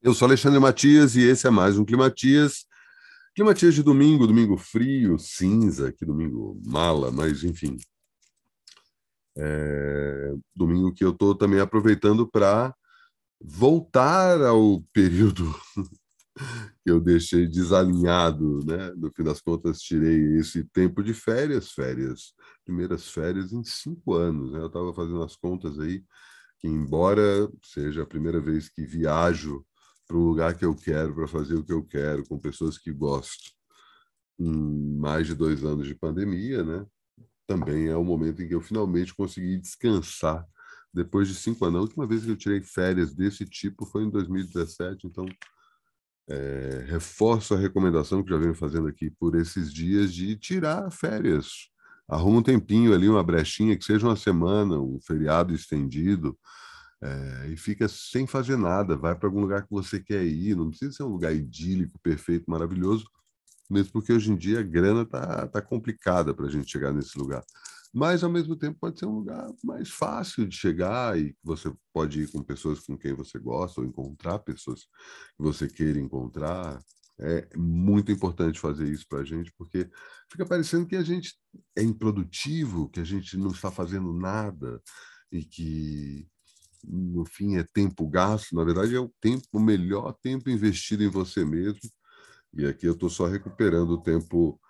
Eu sou Alexandre Matias e esse é mais um Climatias. Climatias de domingo, domingo frio, cinza, que domingo mala, mas enfim. É... Domingo que eu estou também aproveitando para voltar ao período que eu deixei desalinhado, né? No fim das contas, tirei esse tempo de férias, férias, primeiras férias em cinco anos. Né? Eu estava fazendo as contas aí, que embora seja a primeira vez que viajo para o lugar que eu quero, para fazer o que eu quero, com pessoas que gosto, em mais de dois anos de pandemia, né? Também é o momento em que eu finalmente consegui descansar depois de cinco anos. A última vez que eu tirei férias desse tipo foi em 2017, então é, reforço a recomendação que já venho fazendo aqui por esses dias de tirar férias. Arruma um tempinho ali, uma brechinha, que seja uma semana, um feriado estendido, é, e fica sem fazer nada. Vai para algum lugar que você quer ir, não precisa ser um lugar idílico, perfeito, maravilhoso, mesmo porque hoje em dia a grana tá, tá complicada para a gente chegar nesse lugar mas ao mesmo tempo pode ser um lugar mais fácil de chegar e você pode ir com pessoas com quem você gosta ou encontrar pessoas que você queira encontrar. É muito importante fazer isso para a gente, porque fica parecendo que a gente é improdutivo, que a gente não está fazendo nada e que no fim é tempo gasto. Na verdade, é o tempo, o melhor tempo investido em você mesmo. E aqui eu estou só recuperando o tempo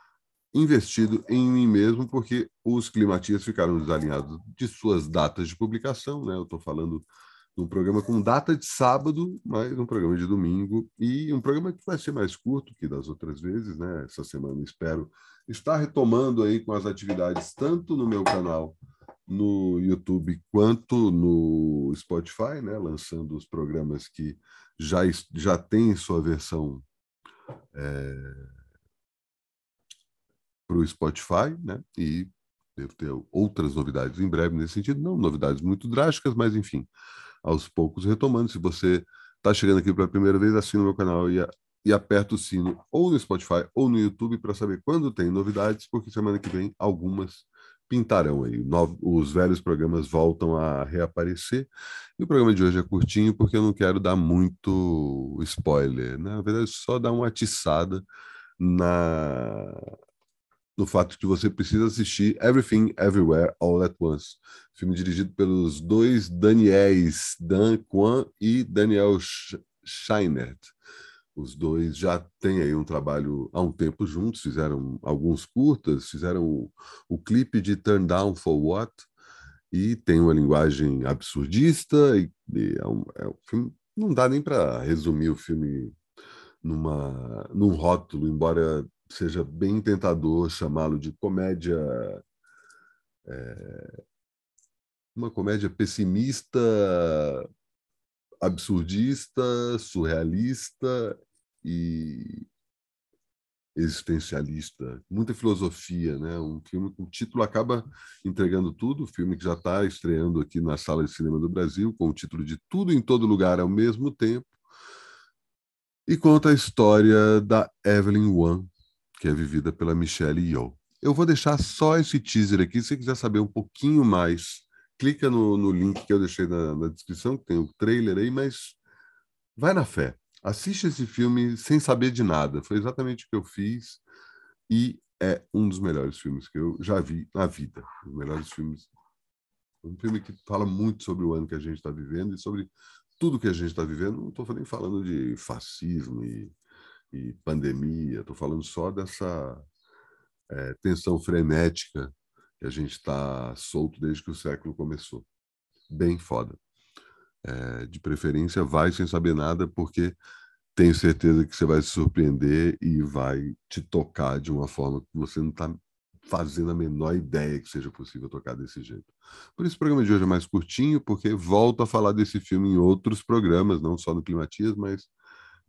investido em mim mesmo, porque os climatias ficaram desalinhados de suas datas de publicação, né? Eu estou falando de um programa com data de sábado, mas um programa de domingo e um programa que vai ser mais curto que das outras vezes, né? Essa semana espero estar retomando aí com as atividades tanto no meu canal no YouTube quanto no Spotify, né? Lançando os programas que já já têm sua versão é para o Spotify, né? E devo ter outras novidades em breve nesse sentido, não novidades muito drásticas, mas enfim, aos poucos retomando. Se você está chegando aqui pela primeira vez, assina o meu canal e, e aperta o sino ou no Spotify ou no YouTube para saber quando tem novidades, porque semana que vem algumas pintarão aí. os velhos programas voltam a reaparecer. E o programa de hoje é curtinho porque eu não quero dar muito spoiler. Né? Na verdade, só dar uma atiçada na no fato que você precisa assistir Everything Everywhere All at Once, filme dirigido pelos dois Daniels, Dan Kwan e Daniel Scheinert. Os dois já têm aí um trabalho há um tempo juntos, fizeram alguns curtas, fizeram o, o clipe de Turn Down for What, e tem uma linguagem absurdista, e, e é, um, é um filme, não dá nem para resumir o filme numa, num rótulo, embora seja bem tentador chamá-lo de comédia. É, uma comédia pessimista, absurdista, surrealista e existencialista, muita filosofia, né? Um filme com título acaba entregando tudo, o filme que já está estreando aqui na sala de cinema do Brasil, com o título de Tudo em Todo Lugar ao mesmo tempo, e conta a história da Evelyn Wan, que é vivida pela Michelle Yeoh. Eu vou deixar só esse teaser aqui. Se você quiser saber um pouquinho mais, clica no, no link que eu deixei na, na, descrição, que tem o trailer aí, mas vai na fé. Assiste esse filme sem saber de nada. Foi exatamente o que eu fiz e é um dos melhores filmes que eu já vi na vida. Os melhores filmes. Um filme que fala muito sobre o ano que a gente está vivendo e sobre tudo que a gente está vivendo. Não estou nem falando de fascismo e e pandemia, estou falando só dessa é, tensão frenética que a gente está solto desde que o século começou. Bem foda. É, de preferência, vai sem saber nada, porque tenho certeza que você vai se surpreender e vai te tocar de uma forma que você não está fazendo a menor ideia que seja possível tocar desse jeito. Por isso o programa de hoje é mais curtinho, porque volto a falar desse filme em outros programas, não só no Climatias, mas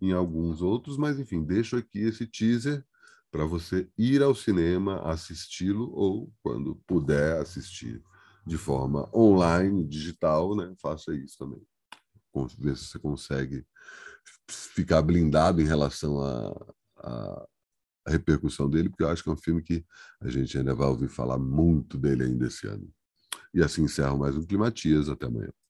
em alguns outros, mas enfim, deixo aqui esse teaser para você ir ao cinema, assisti-lo ou, quando puder assistir de forma online, digital, né? Faça isso também. Ver se você consegue ficar blindado em relação à repercussão dele, porque eu acho que é um filme que a gente ainda vai ouvir falar muito dele ainda esse ano. E assim encerro mais um Climatias. Até amanhã.